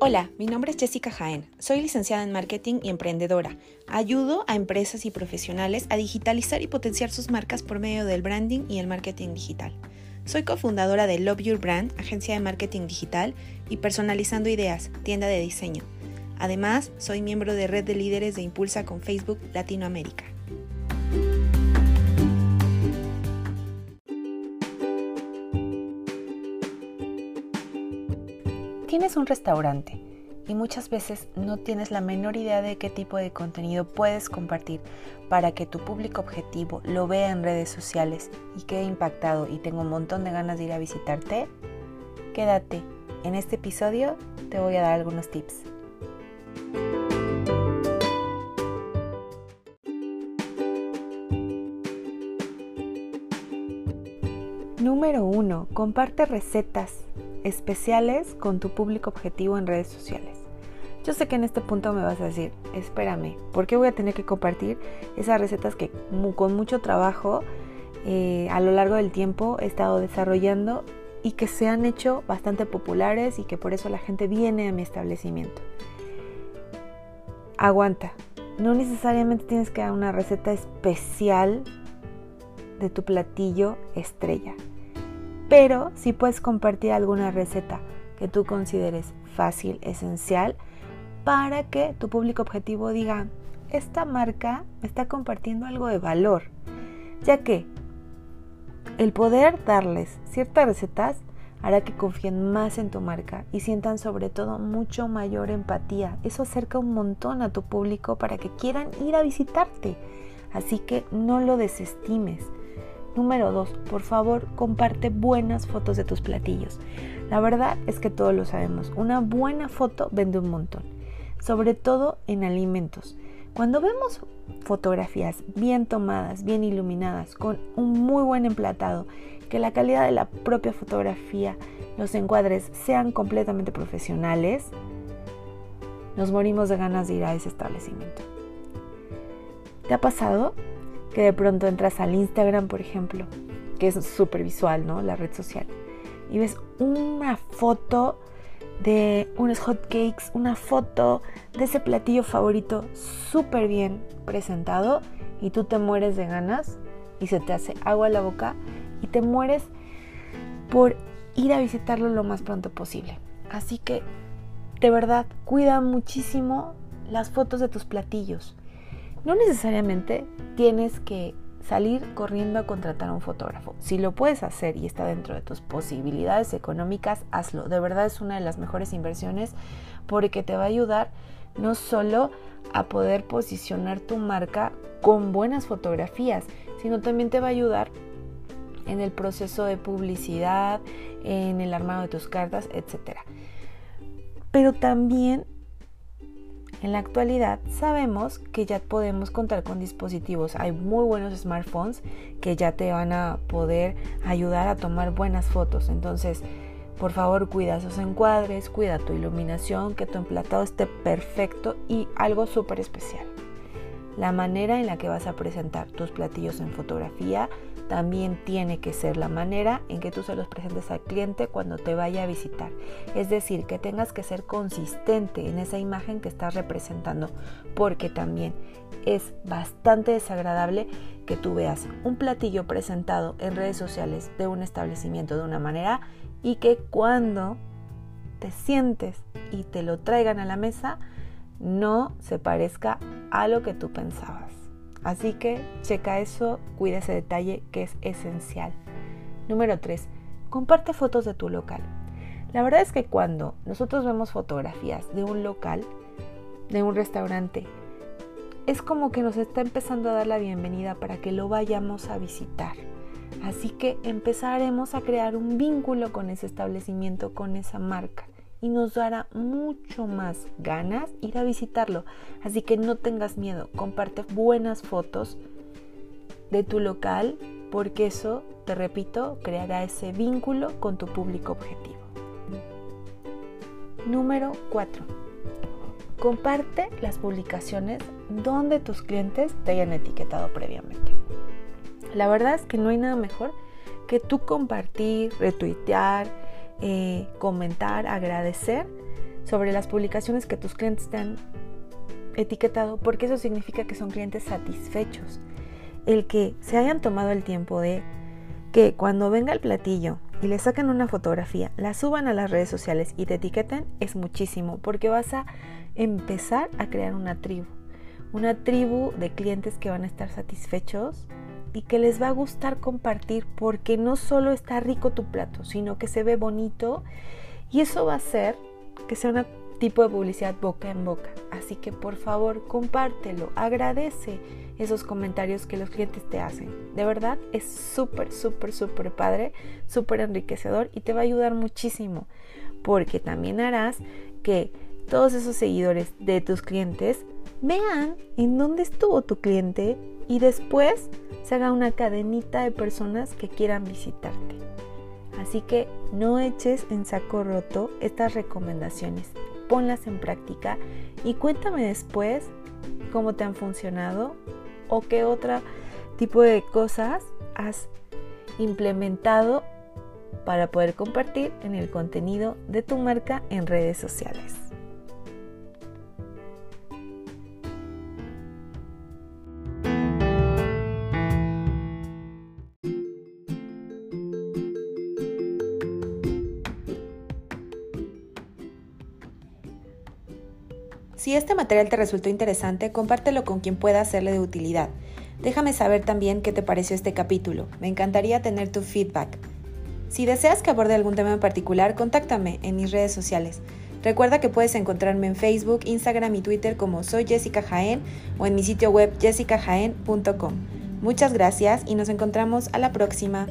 Hola, mi nombre es Jessica Jaén. Soy licenciada en marketing y emprendedora. Ayudo a empresas y profesionales a digitalizar y potenciar sus marcas por medio del branding y el marketing digital. Soy cofundadora de Love Your Brand, agencia de marketing digital, y Personalizando Ideas, tienda de diseño. Además, soy miembro de Red de Líderes de Impulsa con Facebook Latinoamérica. Tienes un restaurante y muchas veces no tienes la menor idea de qué tipo de contenido puedes compartir para que tu público objetivo lo vea en redes sociales y quede impactado y tenga un montón de ganas de ir a visitarte. Quédate, en este episodio te voy a dar algunos tips. Número 1. Comparte recetas especiales con tu público objetivo en redes sociales. Yo sé que en este punto me vas a decir, espérame, ¿por qué voy a tener que compartir esas recetas que con mucho trabajo eh, a lo largo del tiempo he estado desarrollando y que se han hecho bastante populares y que por eso la gente viene a mi establecimiento? Aguanta, no necesariamente tienes que dar una receta especial de tu platillo estrella pero si puedes compartir alguna receta que tú consideres fácil, esencial, para que tu público objetivo diga, esta marca me está compartiendo algo de valor, ya que el poder darles ciertas recetas hará que confíen más en tu marca y sientan sobre todo mucho mayor empatía. Eso acerca un montón a tu público para que quieran ir a visitarte. Así que no lo desestimes. Número 2. Por favor, comparte buenas fotos de tus platillos. La verdad es que todos lo sabemos. Una buena foto vende un montón. Sobre todo en alimentos. Cuando vemos fotografías bien tomadas, bien iluminadas, con un muy buen emplatado, que la calidad de la propia fotografía, los encuadres sean completamente profesionales, nos morimos de ganas de ir a ese establecimiento. ¿Te ha pasado que de pronto entras al Instagram, por ejemplo, que es súper visual, ¿no? La red social. Y ves una foto de unos hot cakes, una foto de ese platillo favorito súper bien presentado y tú te mueres de ganas y se te hace agua a la boca y te mueres por ir a visitarlo lo más pronto posible. Así que, de verdad, cuida muchísimo las fotos de tus platillos. No necesariamente tienes que salir corriendo a contratar a un fotógrafo. Si lo puedes hacer y está dentro de tus posibilidades económicas, hazlo. De verdad es una de las mejores inversiones porque te va a ayudar no solo a poder posicionar tu marca con buenas fotografías, sino también te va a ayudar en el proceso de publicidad, en el armado de tus cartas, etc. Pero también en la actualidad sabemos que ya podemos contar con dispositivos. Hay muy buenos smartphones que ya te van a poder ayudar a tomar buenas fotos. Entonces, por favor, cuida esos encuadres, cuida tu iluminación, que tu emplatado esté perfecto y algo súper especial. La manera en la que vas a presentar tus platillos en fotografía también tiene que ser la manera en que tú se los presentes al cliente cuando te vaya a visitar. Es decir, que tengas que ser consistente en esa imagen que estás representando, porque también es bastante desagradable que tú veas un platillo presentado en redes sociales de un establecimiento de una manera y que cuando te sientes y te lo traigan a la mesa no se parezca a lo que tú pensabas. Así que checa eso, cuida ese detalle que es esencial. Número 3. Comparte fotos de tu local. La verdad es que cuando nosotros vemos fotografías de un local, de un restaurante, es como que nos está empezando a dar la bienvenida para que lo vayamos a visitar. Así que empezaremos a crear un vínculo con ese establecimiento, con esa marca y nos dará mucho más ganas ir a visitarlo. Así que no tengas miedo, comparte buenas fotos de tu local porque eso, te repito, creará ese vínculo con tu público objetivo. Número 4. Comparte las publicaciones donde tus clientes te hayan etiquetado previamente. La verdad es que no hay nada mejor que tú compartir, retuitear, eh, comentar, agradecer sobre las publicaciones que tus clientes te han etiquetado porque eso significa que son clientes satisfechos. El que se hayan tomado el tiempo de que cuando venga el platillo y le saquen una fotografía, la suban a las redes sociales y te etiqueten es muchísimo porque vas a empezar a crear una tribu. Una tribu de clientes que van a estar satisfechos y que les va a gustar compartir porque no solo está rico tu plato, sino que se ve bonito y eso va a hacer que sea un tipo de publicidad boca en boca. Así que por favor compártelo, agradece esos comentarios que los clientes te hacen. De verdad es súper, súper, súper padre, súper enriquecedor y te va a ayudar muchísimo porque también harás que todos esos seguidores de tus clientes vean en dónde estuvo tu cliente y después se haga una cadenita de personas que quieran visitarte. Así que no eches en saco roto estas recomendaciones, ponlas en práctica y cuéntame después cómo te han funcionado o qué otro tipo de cosas has implementado para poder compartir en el contenido de tu marca en redes sociales. Si este material te resultó interesante, compártelo con quien pueda hacerle de utilidad. Déjame saber también qué te pareció este capítulo. Me encantaría tener tu feedback. Si deseas que aborde algún tema en particular, contáctame en mis redes sociales. Recuerda que puedes encontrarme en Facebook, Instagram y Twitter como soy Jessica Jaén o en mi sitio web jessicajaén.com. Muchas gracias y nos encontramos a la próxima.